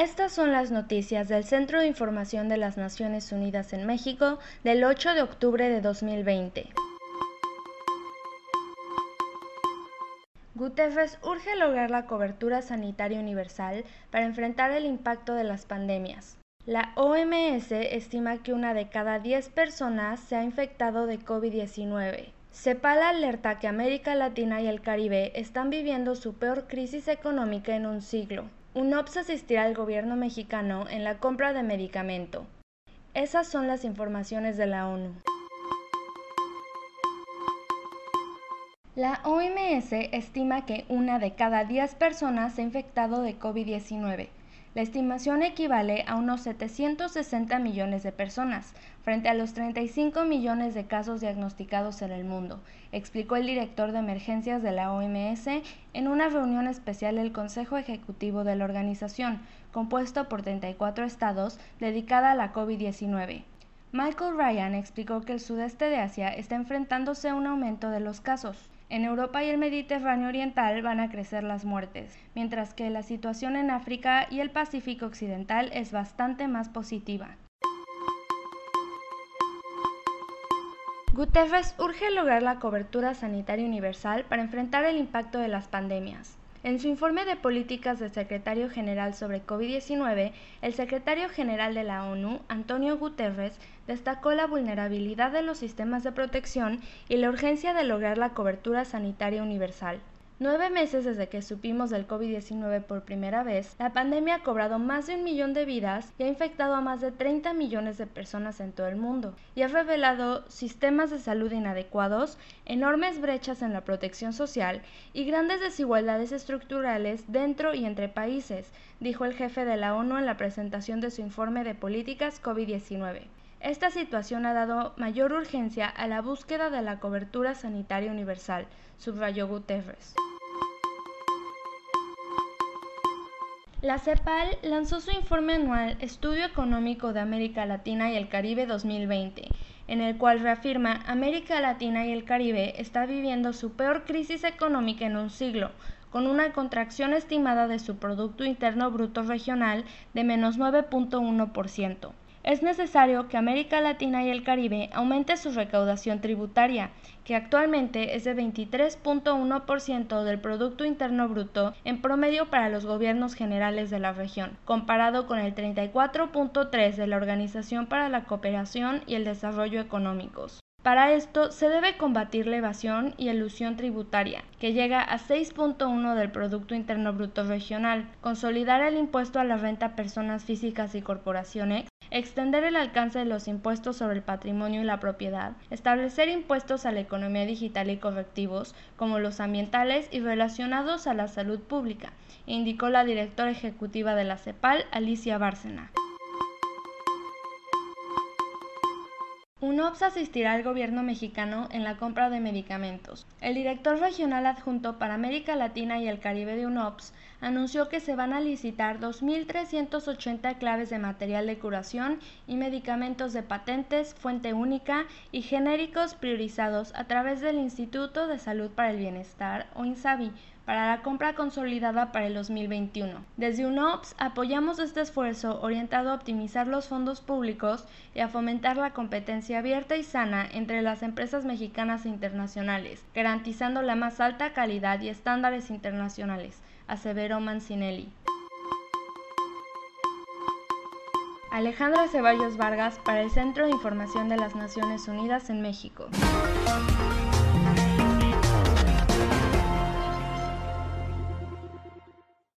Estas son las noticias del Centro de Información de las Naciones Unidas en México del 8 de octubre de 2020. Guterres urge lograr la cobertura sanitaria universal para enfrentar el impacto de las pandemias. La OMS estima que una de cada 10 personas se ha infectado de COVID-19. CEPAL alerta que América Latina y el Caribe están viviendo su peor crisis económica en un siglo. UNOPS asistirá al gobierno mexicano en la compra de medicamento. Esas son las informaciones de la ONU. La OMS estima que una de cada 10 personas se ha infectado de COVID-19. La estimación equivale a unos 760 millones de personas, frente a los 35 millones de casos diagnosticados en el mundo, explicó el director de emergencias de la OMS en una reunión especial del Consejo Ejecutivo de la organización, compuesto por 34 estados, dedicada a la COVID-19. Michael Ryan explicó que el sudeste de Asia está enfrentándose a un aumento de los casos. En Europa y el Mediterráneo Oriental van a crecer las muertes, mientras que la situación en África y el Pacífico Occidental es bastante más positiva. Guterres urge lograr la cobertura sanitaria universal para enfrentar el impacto de las pandemias. En su informe de políticas del secretario general sobre COVID-19, el secretario general de la ONU, Antonio Guterres, destacó la vulnerabilidad de los sistemas de protección y la urgencia de lograr la cobertura sanitaria universal. Nueve meses desde que supimos del COVID-19 por primera vez, la pandemia ha cobrado más de un millón de vidas y ha infectado a más de 30 millones de personas en todo el mundo, y ha revelado sistemas de salud inadecuados, enormes brechas en la protección social y grandes desigualdades estructurales dentro y entre países, dijo el jefe de la ONU en la presentación de su informe de políticas COVID-19. Esta situación ha dado mayor urgencia a la búsqueda de la cobertura sanitaria universal, subrayó Guterres. La CEPAL lanzó su informe anual Estudio Económico de América Latina y el Caribe 2020, en el cual reafirma América Latina y el Caribe está viviendo su peor crisis económica en un siglo, con una contracción estimada de su Producto Interno Bruto Regional de menos 9.1% es necesario que América Latina y el Caribe aumente su recaudación tributaria, que actualmente es de 23.1% del Producto Interno Bruto en promedio para los gobiernos generales de la región, comparado con el 34.3% de la Organización para la Cooperación y el Desarrollo Económicos. Para esto se debe combatir la evasión y elusión tributaria, que llega a 6.1 del Producto Interno Bruto Regional, consolidar el impuesto a la renta a personas físicas y corporaciones, extender el alcance de los impuestos sobre el patrimonio y la propiedad, establecer impuestos a la economía digital y correctivos, como los ambientales y relacionados a la salud pública, indicó la directora ejecutiva de la CEPAL, Alicia Bárcena. UNOPS asistirá al gobierno mexicano en la compra de medicamentos. El director regional adjunto para América Latina y el Caribe de UNOPS anunció que se van a licitar 2.380 claves de material de curación y medicamentos de patentes, fuente única y genéricos priorizados a través del Instituto de Salud para el Bienestar o INSABI para la compra consolidada para el 2021. Desde UNOPS apoyamos este esfuerzo orientado a optimizar los fondos públicos y a fomentar la competencia abierta y sana entre las empresas mexicanas e internacionales, garantizando la más alta calidad y estándares internacionales, aseveró Mancinelli. Alejandra Ceballos Vargas para el Centro de Información de las Naciones Unidas en México.